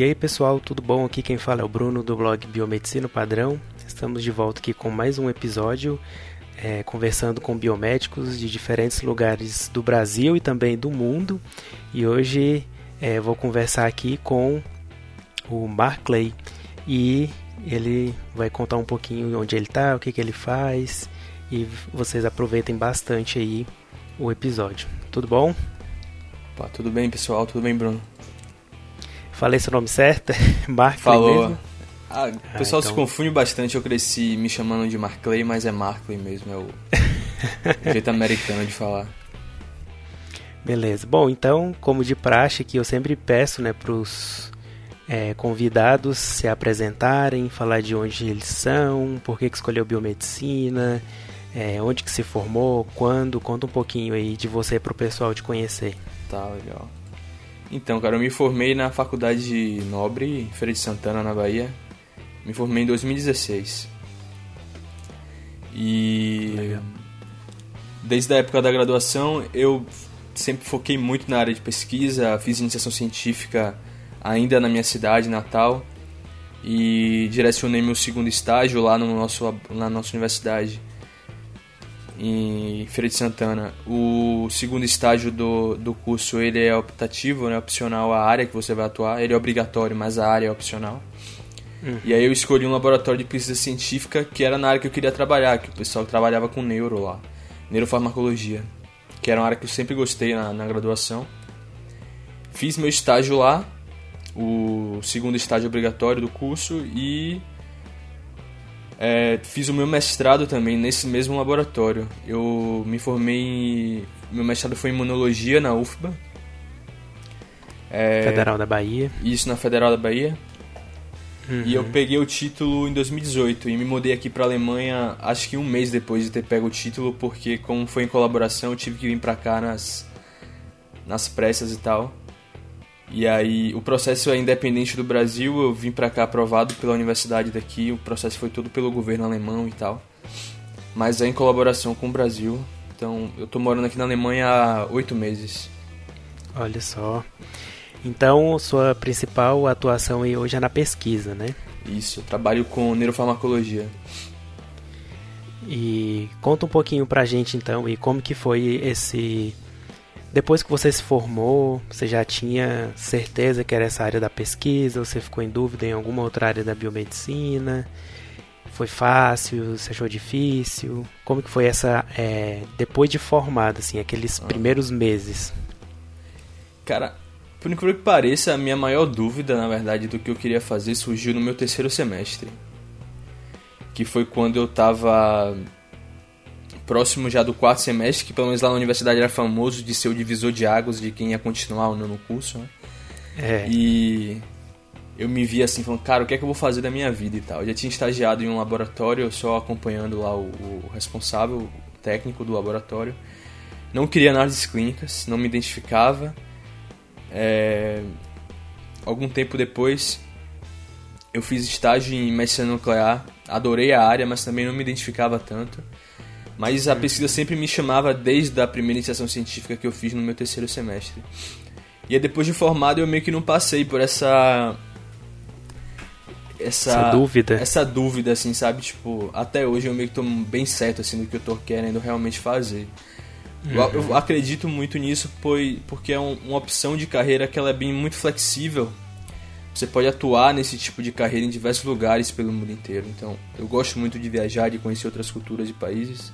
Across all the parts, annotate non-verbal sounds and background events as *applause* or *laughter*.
E aí pessoal, tudo bom? Aqui quem fala é o Bruno do blog Biomedicina Padrão. Estamos de volta aqui com mais um episódio é, conversando com biomédicos de diferentes lugares do Brasil e também do mundo. E hoje é, vou conversar aqui com o Mark Clay e ele vai contar um pouquinho onde ele está, o que, que ele faz e vocês aproveitem bastante aí o episódio. Tudo bom? Tudo bem pessoal, tudo bem Bruno? Falei seu nome certo? *laughs* Markley Falou. Mesmo? Ah, o ah, pessoal então... se confunde bastante. Eu cresci me chamando de Markley, mas é Markley mesmo. É o, o *laughs* jeito americano de falar. Beleza. Bom, então, como de praxe, que eu sempre peço né, para os é, convidados se apresentarem, falar de onde eles são, por que, que escolheu biomedicina, é, onde que se formou, quando. Conta um pouquinho aí de você para o pessoal te conhecer. Tá, legal. Então, cara, eu me formei na Faculdade de Nobre, em Feira de Santana, na Bahia. Me formei em 2016. E Legal. desde a época da graduação eu sempre foquei muito na área de pesquisa, fiz iniciação científica ainda na minha cidade natal e direcionei meu segundo estágio lá no nosso na nossa universidade em Feira de Santana. O segundo estágio do, do curso ele é optativo, né, opcional a área que você vai atuar. Ele é obrigatório, mas a área é opcional. Uhum. E aí eu escolhi um laboratório de pesquisa científica que era na área que eu queria trabalhar, que o pessoal trabalhava com neuro lá, neurofarmacologia, que era uma área que eu sempre gostei na, na graduação. Fiz meu estágio lá, o segundo estágio obrigatório do curso e é, fiz o meu mestrado também nesse mesmo laboratório. Eu me formei. Em, meu mestrado foi em imunologia na UFBA. É, Federal da Bahia. Isso, na Federal da Bahia. Uhum. E eu peguei o título em 2018 e me mudei aqui para Alemanha acho que um mês depois de ter pego o título, porque como foi em colaboração eu tive que vir para cá nas, nas pressas e tal. E aí o processo é independente do Brasil, eu vim para cá aprovado pela universidade daqui, o processo foi todo pelo governo alemão e tal. Mas é em colaboração com o Brasil. Então eu tô morando aqui na Alemanha há oito meses. Olha só. Então sua principal atuação hoje é na pesquisa, né? Isso, eu trabalho com neurofarmacologia. E conta um pouquinho pra gente então, e como que foi esse depois que você se formou, você já tinha certeza que era essa área da pesquisa? Você ficou em dúvida em alguma outra área da biomedicina? Foi fácil? Você achou difícil? Como que foi essa é, depois de formado, assim, aqueles ah. primeiros meses? Cara, por incrível que pareça, a minha maior dúvida, na verdade, do que eu queria fazer surgiu no meu terceiro semestre, que foi quando eu estava próximo já do quarto semestre, que pelo menos lá na universidade era famoso de ser o divisor de águas de quem ia continuar ou não no curso, né? É. E eu me vi assim, falando, cara, o que é que eu vou fazer da minha vida e tal. Eu já tinha estagiado em um laboratório, só acompanhando lá o, o responsável, o técnico do laboratório. Não queria análises clínicas, não me identificava. É... Algum tempo depois, eu fiz estágio em medicina nuclear, adorei a área, mas também não me identificava tanto. Mas a pesquisa sempre me chamava desde a primeira iniciação científica que eu fiz no meu terceiro semestre. E aí, depois de formado eu meio que não passei por essa essa, essa, dúvida. Essa dúvida, assim, sabe? Tipo, até hoje eu meio que tô bem certo, assim, do que eu tô querendo realmente fazer. Uhum. Eu, eu, acredito muito nisso porque é um, uma opção de carreira que ela é bem muito flexível. Você pode atuar nesse tipo de carreira em diversos lugares pelo mundo inteiro. Então, eu gosto muito de viajar, de conhecer outras culturas e países.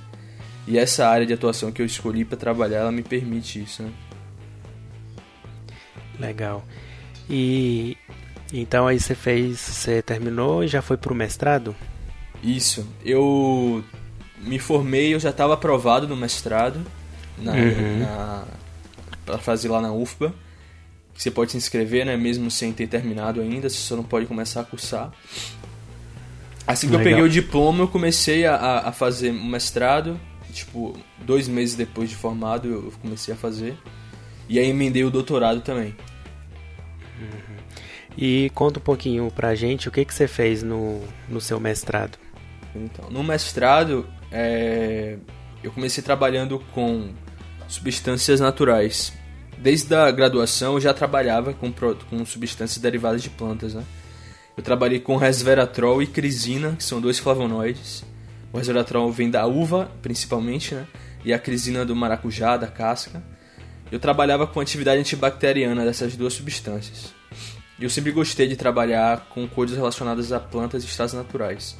E essa área de atuação que eu escolhi para trabalhar, ela me permite isso, né? Legal. E então aí você fez, você terminou e já foi pro mestrado? Isso. Eu me formei, eu já estava aprovado no mestrado na, uhum. na para fazer lá na UFBA. Você pode se inscrever, né, mesmo sem ter terminado ainda, você só não pode começar a cursar. Assim que Legal. eu peguei o diploma, eu comecei a, a fazer o mestrado tipo, dois meses depois de formado eu comecei a fazer. E aí emendei o doutorado também. Uhum. E conta um pouquinho pra gente o que, que você fez no, no seu mestrado. Então, no mestrado, é, eu comecei trabalhando com substâncias naturais. desde a graduação eu já trabalhava com, com substâncias derivadas de plantas, né? Eu trabalhei com resveratrol e crisina, que são dois flavonoides. O resveratrol vem da uva, principalmente, né? E a crisina do maracujá, da casca. Eu trabalhava com atividade antibacteriana dessas duas substâncias. E eu sempre gostei de trabalhar com coisas relacionadas a plantas e estados naturais.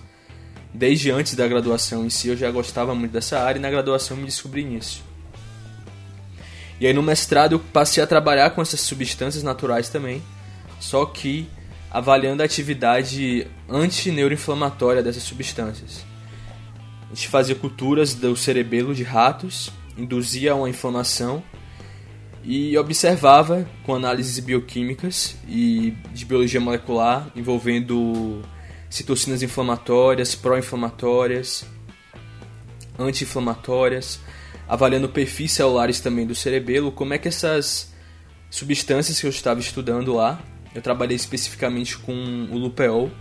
Desde antes da graduação em si eu já gostava muito dessa área e na graduação me descobri nisso. E aí no mestrado eu passei a trabalhar com essas substâncias naturais também, só que avaliando a atividade antineuroinflamatória dessas substâncias. Gente fazia culturas do cerebelo de ratos, induzia uma inflamação e observava com análises bioquímicas e de biologia molecular envolvendo citocinas inflamatórias, pró-inflamatórias, anti-inflamatórias, avaliando perfis celulares também do cerebelo, como é que essas substâncias que eu estava estudando lá, eu trabalhei especificamente com o lupeol,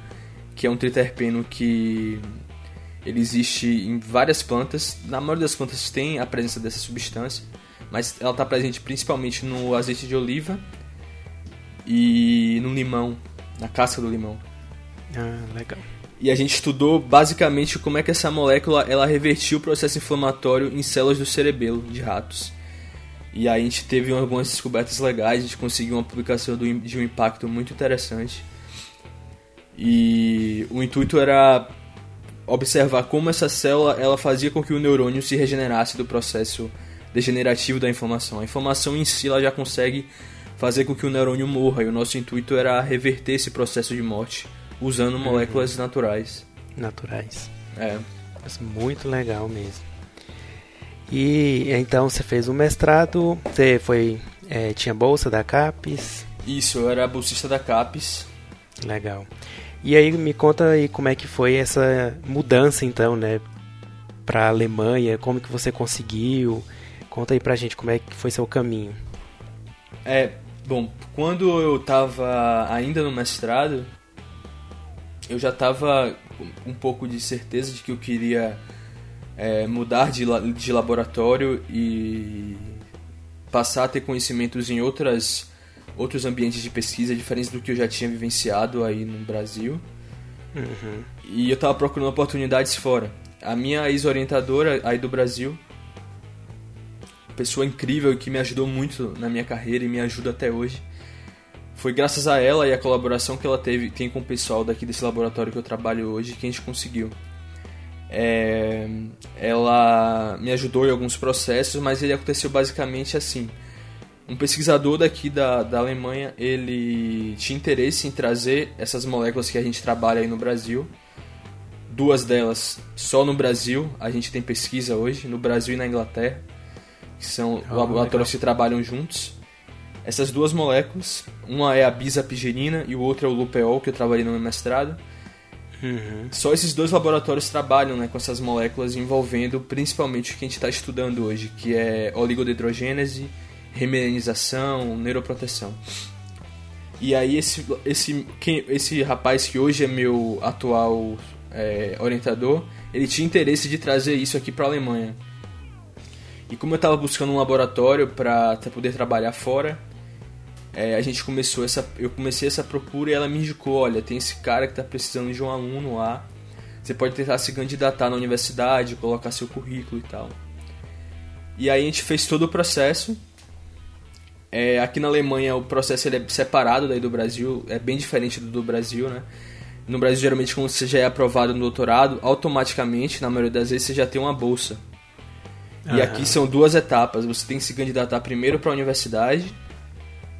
que é um triterpeno que ele existe em várias plantas, na maioria das plantas tem a presença dessa substância, mas ela está presente principalmente no azeite de oliva e no limão, na casca do limão. Ah, legal. E a gente estudou basicamente como é que essa molécula ela revertiu o processo inflamatório em células do cerebelo de ratos. E aí a gente teve algumas descobertas legais, a gente conseguiu uma publicação de um impacto muito interessante. E o intuito era observar como essa célula ela fazia com que o neurônio se regenerasse do processo degenerativo da inflamação. A inflamação em si ela já consegue fazer com que o neurônio morra e o nosso intuito era reverter esse processo de morte usando uhum. moléculas naturais. Naturais. É. Mas muito legal mesmo. E então você fez o um mestrado, você foi. É, tinha bolsa da CAPES? Isso, eu era bolsista da CAPES. Legal. E aí me conta aí como é que foi essa mudança então, né? Pra Alemanha, como que você conseguiu? Conta aí pra gente como é que foi seu caminho. É, bom, quando eu tava ainda no mestrado, eu já com um pouco de certeza de que eu queria é, mudar de, de laboratório e passar a ter conhecimentos em outras outros ambientes de pesquisa diferentes do que eu já tinha vivenciado aí no Brasil. Uhum. E eu estava procurando oportunidades fora. A minha ex-orientadora aí do Brasil, pessoa incrível que me ajudou muito na minha carreira e me ajuda até hoje foi graças a ela e a colaboração que ela teve, tem com o pessoal daqui desse laboratório que eu trabalho hoje que a gente conseguiu. É, ela me ajudou em alguns processos, mas ele aconteceu basicamente assim. Um pesquisador daqui da, da Alemanha, ele tinha interesse em trazer essas moléculas que a gente trabalha aí no Brasil. Duas delas só no Brasil, a gente tem pesquisa hoje, no Brasil e na Inglaterra, que são oh, laboratórios que trabalham juntos. Essas duas moléculas, uma é a bisapigenina e o outro é o lupeol, que eu trabalhei no meu mestrado. Uhum. Só esses dois laboratórios trabalham né, com essas moléculas envolvendo principalmente o que a gente está estudando hoje, que é oligodendrogênese, remelanização, neuroproteção. E aí esse, esse, quem, esse rapaz que hoje é meu atual é, orientador, ele tinha interesse de trazer isso aqui para a Alemanha. E como eu estava buscando um laboratório para poder trabalhar fora, é, a gente começou essa, eu comecei essa procura e ela me indicou, olha, tem esse cara que está precisando de um aluno lá, você pode tentar se candidatar na universidade, colocar seu currículo e tal. E aí a gente fez todo o processo. É, aqui na Alemanha o processo ele é separado daí do Brasil, é bem diferente do do Brasil, né? No Brasil, geralmente, quando você já é aprovado no doutorado, automaticamente, na maioria das vezes, você já tem uma bolsa. E aqui são duas etapas. Você tem que se candidatar primeiro para a universidade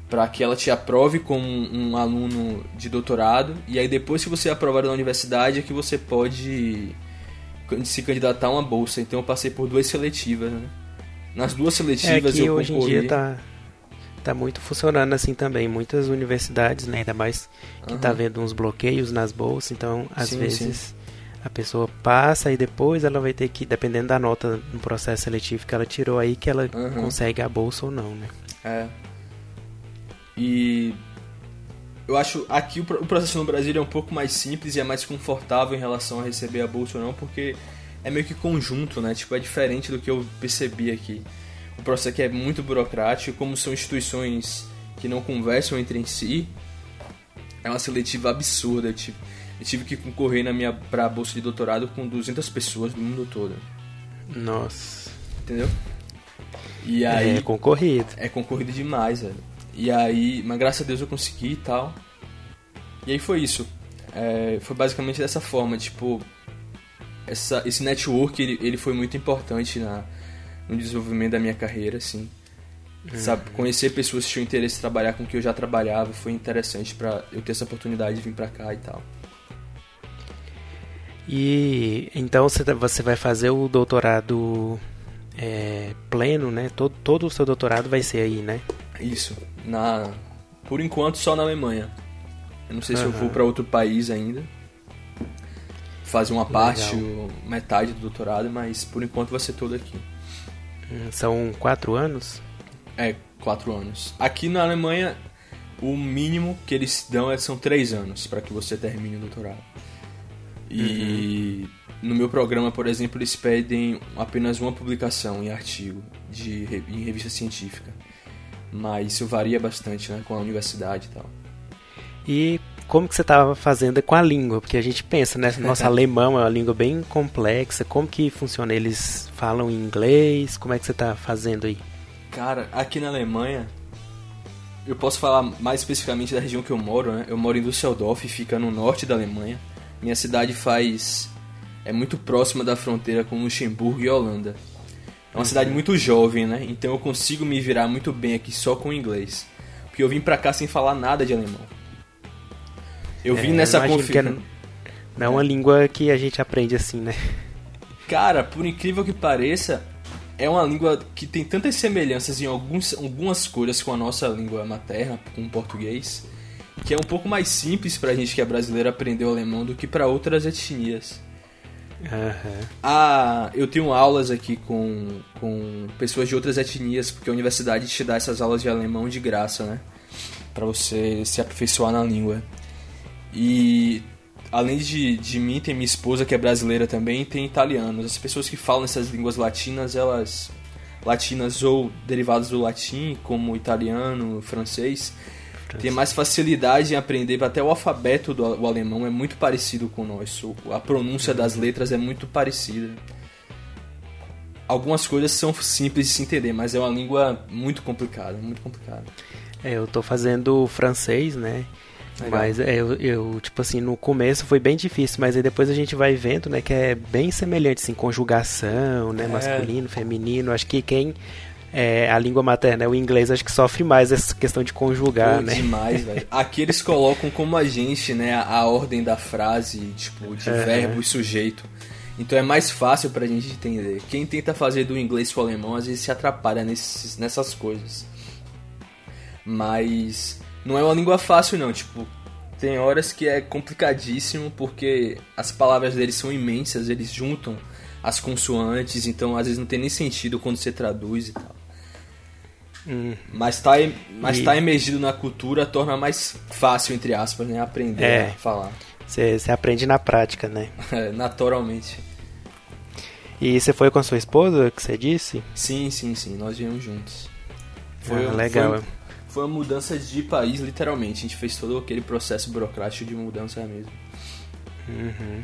para que ela te aprove como um aluno de doutorado e aí depois que você é aprovado na universidade é que você pode se candidatar a uma bolsa. Então eu passei por duas seletivas, né? Nas duas seletivas é eu hoje em dia tá tá muito funcionando assim também. Muitas universidades, né, ainda mais que uhum. tá vendo uns bloqueios nas bolsas, então às sim, vezes sim. a pessoa passa e depois ela vai ter que, dependendo da nota no processo seletivo que ela tirou aí, que ela uhum. consegue a bolsa ou não, né? É. E eu acho aqui o processo no Brasil é um pouco mais simples e é mais confortável em relação a receber a bolsa ou não, porque é meio que conjunto, né? Tipo, é diferente do que eu percebi aqui. O processo que é muito burocrático, como são instituições que não conversam entre si, é uma seletiva absurda. Eu tive, eu tive que concorrer na minha pra bolsa de doutorado com 200 pessoas do mundo todo. Nossa. Entendeu? E aí, é concorrido. É concorrido demais, velho. E aí, mas graças a Deus eu consegui e tal. E aí foi isso. É, foi basicamente dessa forma, tipo, essa, esse network ele, ele foi muito importante na, no desenvolvimento da minha carreira, assim. Uhum. Sabe, conhecer pessoas que tinham interesse em trabalhar com que eu já trabalhava foi interessante para eu ter essa oportunidade de vir para cá e tal. E então você vai fazer o doutorado é, pleno, né? Todo, todo o seu doutorado vai ser aí, né? Isso. Na, por enquanto só na Alemanha. Eu não sei uhum. se eu vou para outro país ainda. Fazer uma parte, metade do doutorado, mas por enquanto vai ser todo aqui. São quatro anos? É, quatro anos. Aqui na Alemanha, o mínimo que eles dão é, são três anos para que você termine o doutorado. E uhum. no meu programa, por exemplo, eles pedem apenas uma publicação em artigo de, em revista científica. Mas isso varia bastante né, com a universidade e tal. E como que você estava fazendo com a língua? Porque a gente pensa, né? *laughs* Nosso alemão é uma língua bem complexa. Como que funciona? Eles falam em inglês? Como é que você está fazendo aí? Cara, aqui na Alemanha, eu posso falar mais especificamente da região que eu moro, né? Eu moro em Düsseldorf, fica no norte da Alemanha. Minha cidade faz é muito próxima da fronteira com Luxemburgo e Holanda. É uma uhum. cidade muito jovem, né? Então eu consigo me virar muito bem aqui só com inglês. Porque eu vim pra cá sem falar nada de alemão. Eu vim é, nessa confiança. Não é uma língua que a gente aprende assim, né? Cara, por incrível que pareça, é uma língua que tem tantas semelhanças em alguns, algumas coisas com a nossa língua materna, com o português, que é um pouco mais simples pra gente que é brasileiro aprender o alemão do que para outras etnias. Uhum. Ah, eu tenho aulas aqui com, com pessoas de outras etnias, porque a universidade te dá essas aulas de alemão de graça, né? Pra você se aperfeiçoar na língua. E além de, de mim, tem minha esposa que é brasileira também, tem italianos. As pessoas que falam essas línguas latinas, elas latinas ou derivadas do latim, como italiano, francês, tem mais facilidade em aprender, até o alfabeto do o alemão é muito parecido com o nosso. A pronúncia das uhum. letras é muito parecida. Algumas coisas são simples de se entender, mas é uma língua muito complicada, muito complicada. É, eu tô fazendo francês, né? Legal. Mas é, eu, eu, tipo assim, no começo foi bem difícil, mas aí depois a gente vai vendo, né, que é bem semelhante, assim, conjugação, né, é. masculino, feminino. Acho que quem é, a língua materna é o inglês, acho que sofre mais essa questão de conjugar, Pô, né? demais, velho. Aqui eles colocam como a gente, né, a ordem da frase, tipo, de verbo e sujeito. Então é mais fácil pra gente entender. Quem tenta fazer do inglês pro alemão, às vezes se atrapalha nesses, nessas coisas. Mas não é uma língua fácil não, tipo, tem horas que é complicadíssimo porque as palavras deles são imensas, eles juntam as consoantes, então às vezes não tem nem sentido quando você traduz e tal. Hum. Mas tá, mas e... tá emergido na cultura torna mais fácil, entre aspas, né? Aprender é. a falar. Você aprende na prática, né? *laughs* É, naturalmente. E você foi com a sua esposa, que você disse? Sim, sim, sim. Nós viemos juntos. Foi, ah, legal. Foi, foi uma mudança de país, literalmente. A gente fez todo aquele processo burocrático de mudança mesmo. Uhum.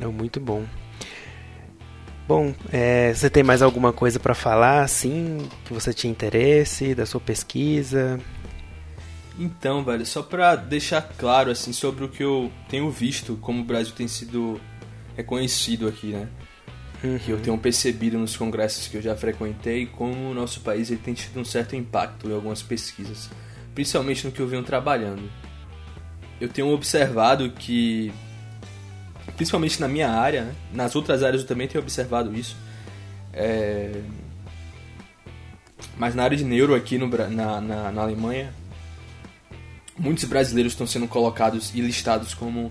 Não, muito bom. Bom, é, você tem mais alguma coisa para falar, assim, que você tinha interesse, da sua pesquisa? Então, velho, só pra deixar claro, assim, sobre o que eu tenho visto, como o Brasil tem sido reconhecido aqui, né? Uhum. que eu tenho percebido nos congressos que eu já frequentei, como o nosso país ele tem tido um certo impacto em algumas pesquisas, principalmente no que eu venho trabalhando. Eu tenho observado que, principalmente na minha área, né? nas outras áreas eu também tenho observado isso, é... mas na área de neuro aqui no, na, na, na Alemanha, muitos brasileiros estão sendo colocados e listados como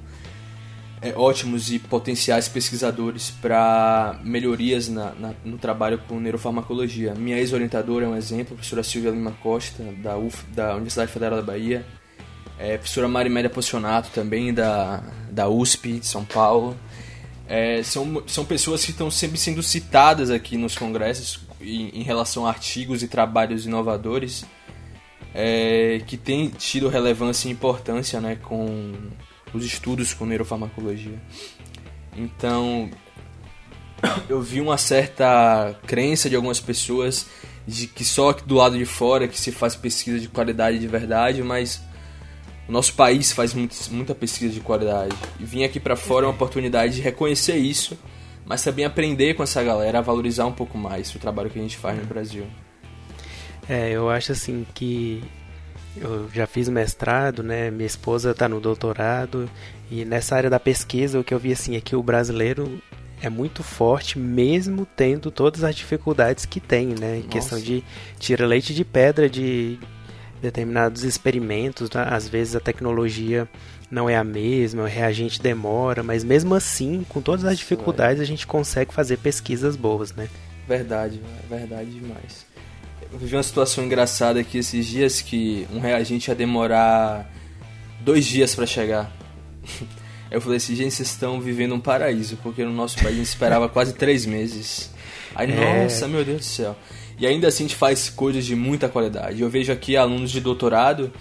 é, ótimos e potenciais pesquisadores para melhorias na, na, no trabalho com neurofarmacologia. Minha ex-orientadora é um exemplo, a professora Silvia Lima Costa, da, UF, da Universidade Federal da Bahia. É, a professora Marimélia Pocionato, também da, da USP de São Paulo. É, são, são pessoas que estão sempre sendo citadas aqui nos congressos em, em relação a artigos e trabalhos inovadores é, que tem tido relevância e importância né, com os estudos com neurofarmacologia. Então, eu vi uma certa crença de algumas pessoas de que só do lado de fora que se faz pesquisa de qualidade de verdade, mas o nosso país faz muito, muita pesquisa de qualidade. E vir aqui para fora é uma oportunidade de reconhecer isso, mas também aprender com essa galera a valorizar um pouco mais o trabalho que a gente faz no Brasil. É, eu acho assim que eu já fiz mestrado, né? Minha esposa está no doutorado e nessa área da pesquisa o que eu vi assim é que o brasileiro é muito forte mesmo tendo todas as dificuldades que tem, né? Em Nossa. questão de tira leite de pedra de determinados experimentos, né? às vezes a tecnologia não é a mesma, o reagente demora, mas mesmo assim, com todas as dificuldades, a gente consegue fazer pesquisas boas, né? Verdade, verdade demais. Eu vivi uma situação engraçada aqui esses dias que um reagente ia demorar dois dias para chegar. *laughs* Eu falei assim, gente, vocês estão vivendo um paraíso, porque no nosso país a gente esperava quase três meses. Aí, é... nossa, meu Deus do céu. E ainda assim a gente faz coisas de muita qualidade. Eu vejo aqui alunos de doutorado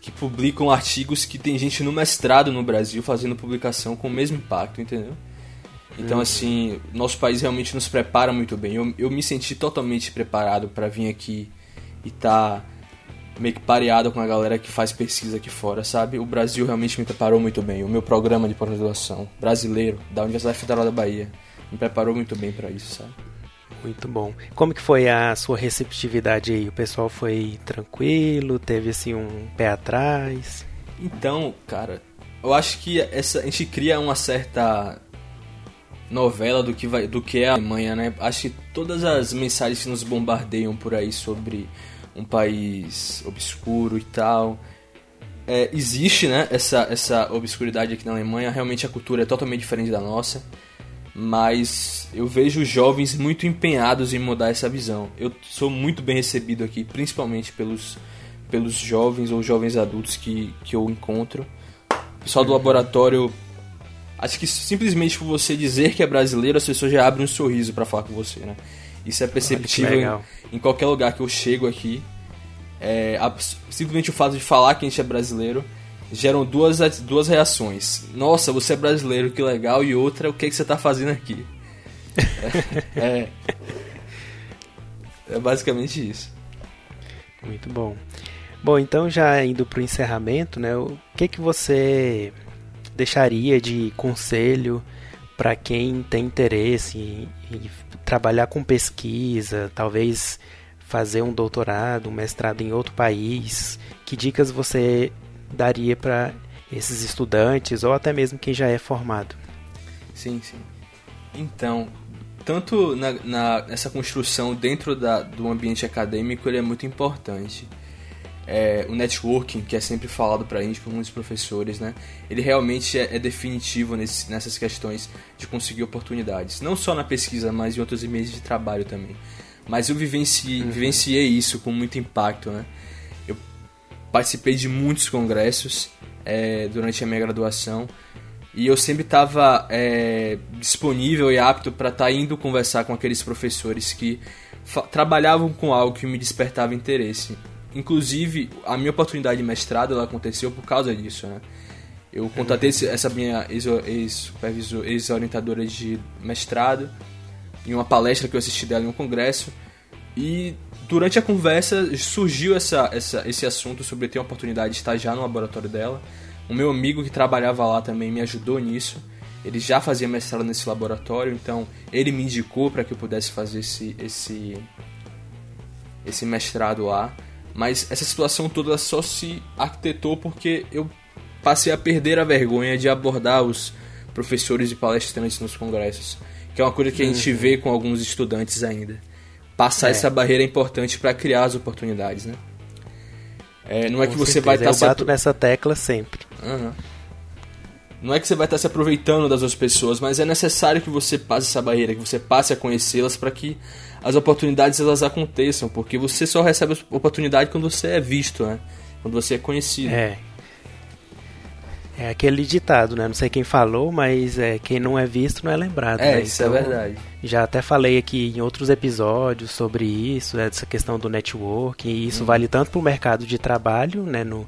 que publicam artigos que tem gente no mestrado no Brasil fazendo publicação com o mesmo impacto, entendeu? Então, assim, nosso país realmente nos prepara muito bem. Eu, eu me senti totalmente preparado para vir aqui e estar tá meio que pareado com a galera que faz pesquisa aqui fora, sabe? O Brasil realmente me preparou muito bem. O meu programa de pós-graduação brasileiro da Universidade Federal da Bahia me preparou muito bem para isso, sabe? Muito bom. Como que foi a sua receptividade aí? O pessoal foi tranquilo? Teve assim um pé atrás? Então, cara, eu acho que essa a gente cria uma certa novela do que, vai, do que é a Alemanha, né? Acho que todas as mensagens que nos bombardeiam por aí sobre um país obscuro e tal. É, existe, né, essa, essa obscuridade aqui na Alemanha. Realmente a cultura é totalmente diferente da nossa. Mas eu vejo jovens muito empenhados em mudar essa visão. Eu sou muito bem recebido aqui, principalmente pelos, pelos jovens ou jovens adultos que, que eu encontro. O pessoal do laboratório Acho que simplesmente por você dizer que é brasileiro, as pessoas já abrem um sorriso para falar com você, né? Isso é perceptível em, em, qualquer lugar que eu chego aqui. É, a, simplesmente o fato de falar que a gente é brasileiro geram duas, duas reações. Nossa, você é brasileiro, que legal. E outra, o que, é que você está fazendo aqui? *laughs* é, é, é basicamente isso. Muito bom. Bom, então já indo para o encerramento, né? O que que você deixaria de conselho para quem tem interesse em, em, trabalhar com pesquisa, talvez fazer um doutorado, um mestrado em outro país? Que dicas você daria para esses estudantes ou até mesmo quem já é formado? Sim, sim. Então, tanto na, na, nessa construção dentro da, do ambiente acadêmico, ele é muito importante é, o networking, que é sempre falado pra gente por muitos professores, né? Ele realmente é, é definitivo nesse, nessas questões de conseguir oportunidades. Não só na pesquisa, mas em outros meios de trabalho também. Mas eu vivenci, uhum. vivenciei isso com muito impacto, né? Eu participei de muitos congressos é, durante a minha graduação e eu sempre estava é, disponível e apto para estar tá indo conversar com aqueles professores que trabalhavam com algo que me despertava interesse. Inclusive, a minha oportunidade de mestrado ela aconteceu por causa disso, né? Eu contatei essa minha ex-orientadora de mestrado em uma palestra que eu assisti dela em um congresso e durante a conversa surgiu essa, essa, esse assunto sobre ter a oportunidade de estagiar no laboratório dela. O meu amigo que trabalhava lá também me ajudou nisso. Ele já fazia mestrado nesse laboratório, então ele me indicou para que eu pudesse fazer esse, esse, esse mestrado lá. Mas essa situação toda só se arquitetou porque eu passei a perder a vergonha de abordar os professores e palestrantes nos congressos, que é uma coisa que a gente uhum. vê com alguns estudantes ainda. Passar é. essa barreira é importante para criar as oportunidades, né? É, não é com que você certeza. vai estar. Tá eu bato se... nessa tecla sempre. Uhum. Não é que você vai estar tá se aproveitando das outras pessoas, mas é necessário que você passe essa barreira, que você passe a conhecê-las para que as oportunidades elas aconteçam, porque você só recebe oportunidade quando você é visto, né? Quando você é conhecido. É. É aquele ditado, né? Não sei quem falou, mas é, quem não é visto não é lembrado. É, né? isso é verdade. Já até falei aqui em outros episódios sobre isso, né, essa questão do network, e isso hum. vale tanto para o mercado de trabalho, né? No,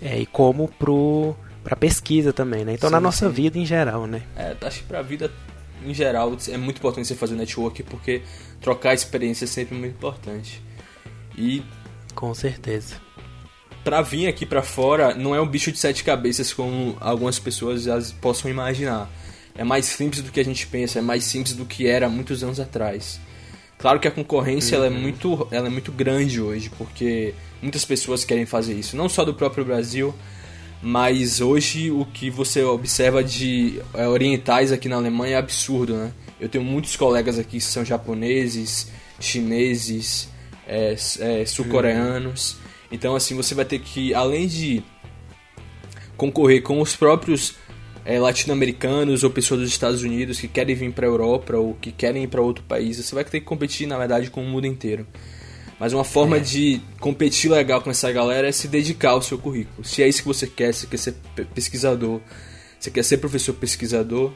é, e como para pesquisa também, né? Então sim, na nossa sim. vida em geral, né? É, acho que para a vida em geral é muito importante você fazer network porque trocar experiência é sempre muito importante. E com certeza para vir aqui para fora não é um bicho de sete cabeças como algumas pessoas já possam imaginar. É mais simples do que a gente pensa, é mais simples do que era muitos anos atrás. Claro que a concorrência uhum. ela é, muito, ela é muito grande hoje, porque muitas pessoas querem fazer isso, não só do próprio Brasil, mas hoje o que você observa de é, orientais aqui na Alemanha é absurdo, né? Eu tenho muitos colegas aqui que são japoneses, chineses, é, é, sul-coreanos. Então, assim, você vai ter que, além de concorrer com os próprios é, latino-americanos ou pessoas dos Estados Unidos que querem vir para a Europa ou que querem ir para outro país, você vai ter que competir, na verdade, com o mundo inteiro. Mas uma forma é. de competir legal com essa galera é se dedicar ao seu currículo. Se é isso que você quer, você quer ser pesquisador, você quer ser professor pesquisador,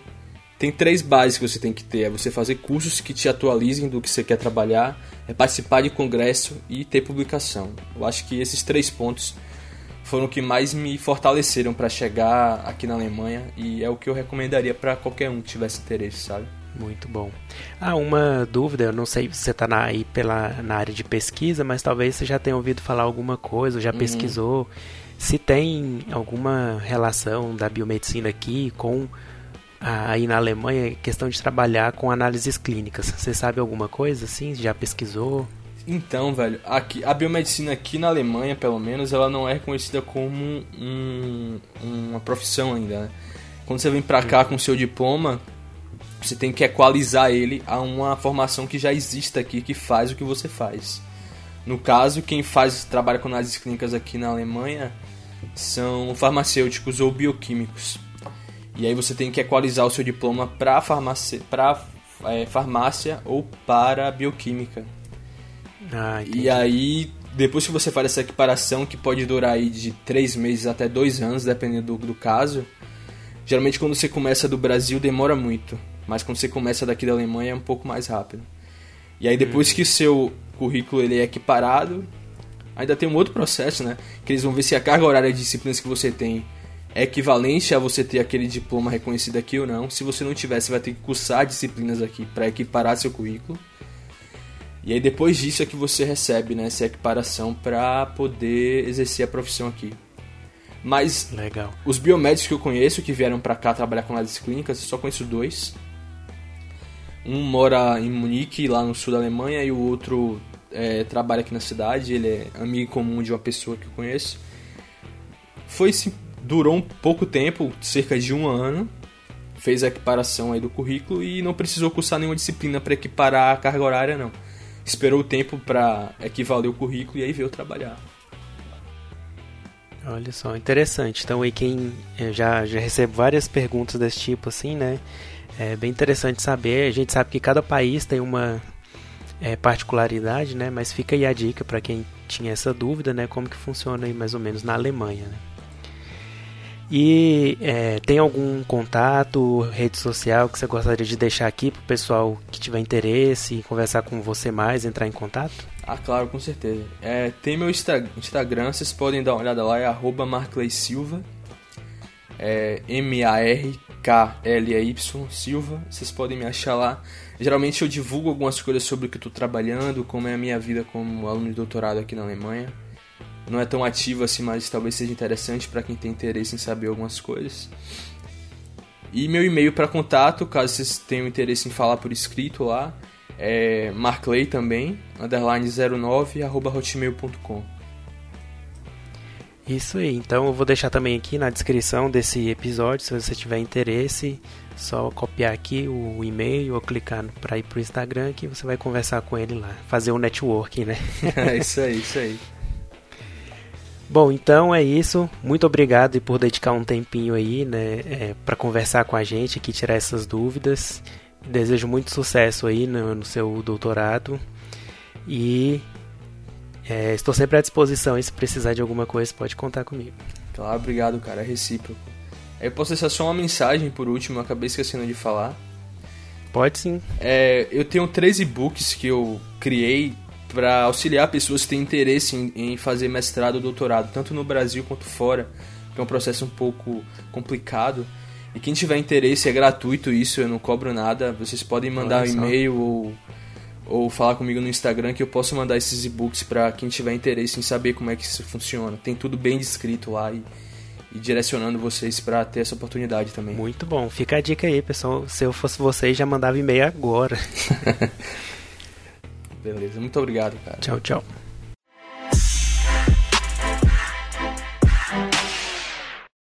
tem três bases que você tem que ter: é você fazer cursos que te atualizem do que você quer trabalhar, é participar de congresso e ter publicação. Eu acho que esses três pontos foram o que mais me fortaleceram para chegar aqui na Alemanha e é o que eu recomendaria para qualquer um que tivesse interesse, sabe? Muito bom. Ah, uma dúvida, eu não sei se você está na, aí pela, na área de pesquisa, mas talvez você já tenha ouvido falar alguma coisa, já uhum. pesquisou. Se tem alguma relação da biomedicina aqui com aí na Alemanha questão de trabalhar com análises clínicas. Você sabe alguma coisa assim? Já pesquisou? Então, velho, aqui, a biomedicina aqui na Alemanha, pelo menos, ela não é reconhecida como um, uma profissão ainda. Né? Quando você vem pra cá com seu diploma, você tem que equalizar ele a uma formação que já existe aqui, que faz o que você faz. No caso, quem faz trabalha com análises clínicas aqui na Alemanha são farmacêuticos ou bioquímicos. E aí você tem que equalizar o seu diploma para farmácia, pra, é, farmácia ou para bioquímica. Ah, e aí, depois que você faz essa equiparação, que pode durar aí de 3 meses até 2 anos, dependendo do, do caso, geralmente quando você começa do Brasil demora muito, mas quando você começa daqui da Alemanha é um pouco mais rápido. E aí depois hum. que o seu currículo ele é equiparado, ainda tem um outro processo, né? Que eles vão ver se a carga horária de disciplinas que você tem é equivalente a você ter aquele diploma reconhecido aqui ou não. Se você não tiver, você vai ter que cursar disciplinas aqui para equiparar seu currículo. E aí depois disso é que você recebe né, essa equiparação para poder exercer a profissão aqui. Mas Legal. os biomédicos que eu conheço que vieram para cá trabalhar com análises clínicas, eu só conheço dois. Um mora em Munique, lá no sul da Alemanha, e o outro é, trabalha aqui na cidade. Ele é amigo comum de uma pessoa que eu conheço. Foi durou um pouco tempo, cerca de um ano, fez a equiparação aí do currículo e não precisou cursar nenhuma disciplina para equiparar a carga horária, não. Esperou o tempo para equivaler o currículo e aí veio trabalhar. Olha só, interessante. Então aí quem eh, já, já recebe várias perguntas desse tipo assim, né? É bem interessante saber. A gente sabe que cada país tem uma é, particularidade, né? Mas fica aí a dica para quem tinha essa dúvida, né? Como que funciona aí mais ou menos na Alemanha, né? E é, tem algum contato, rede social que você gostaria de deixar aqui para o pessoal que tiver interesse, conversar com você mais, entrar em contato? Ah, claro, com certeza. É, tem meu Instagram, vocês podem dar uma olhada lá, é arroba Silva. É M-A-R-K-L-E-Y Silva. Vocês podem me achar lá. Geralmente eu divulgo algumas coisas sobre o que eu estou trabalhando, como é a minha vida como aluno de doutorado aqui na Alemanha não é tão ativo assim, mas talvez seja interessante para quem tem interesse em saber algumas coisas. E meu e-mail para contato, caso vocês tenham interesse em falar por escrito lá, é markley também, underline 09, arroba hotmail.com. Isso aí, então eu vou deixar também aqui na descrição desse episódio, se você tiver interesse, só copiar aqui o e-mail ou clicar para ir pro Instagram que você vai conversar com ele lá, fazer um networking, né? *laughs* é isso aí, isso aí. Bom, então é isso. Muito obrigado por dedicar um tempinho aí, né, é, para conversar com a gente aqui, tirar essas dúvidas. Desejo muito sucesso aí no, no seu doutorado e é, estou sempre à disposição. E se precisar de alguma coisa, pode contar comigo. Claro, obrigado, cara. É recíproco. Eu posso deixar só uma mensagem por último, eu acabei esquecendo de falar. Pode sim. É, eu tenho três e-books que eu criei para auxiliar pessoas que têm interesse em, em, fazer mestrado ou doutorado, tanto no Brasil quanto fora, que é um processo um pouco complicado. E quem tiver interesse é gratuito isso, eu não cobro nada. Vocês podem mandar um e-mail ou, ou falar comigo no Instagram que eu posso mandar esses e-books para quem tiver interesse em saber como é que isso funciona. Tem tudo bem descrito lá e, e direcionando vocês para ter essa oportunidade também. Muito bom. Fica a dica aí, pessoal. Se eu fosse vocês, já mandava e-mail agora. *laughs* Beleza, muito obrigado, cara. Tchau, tchau.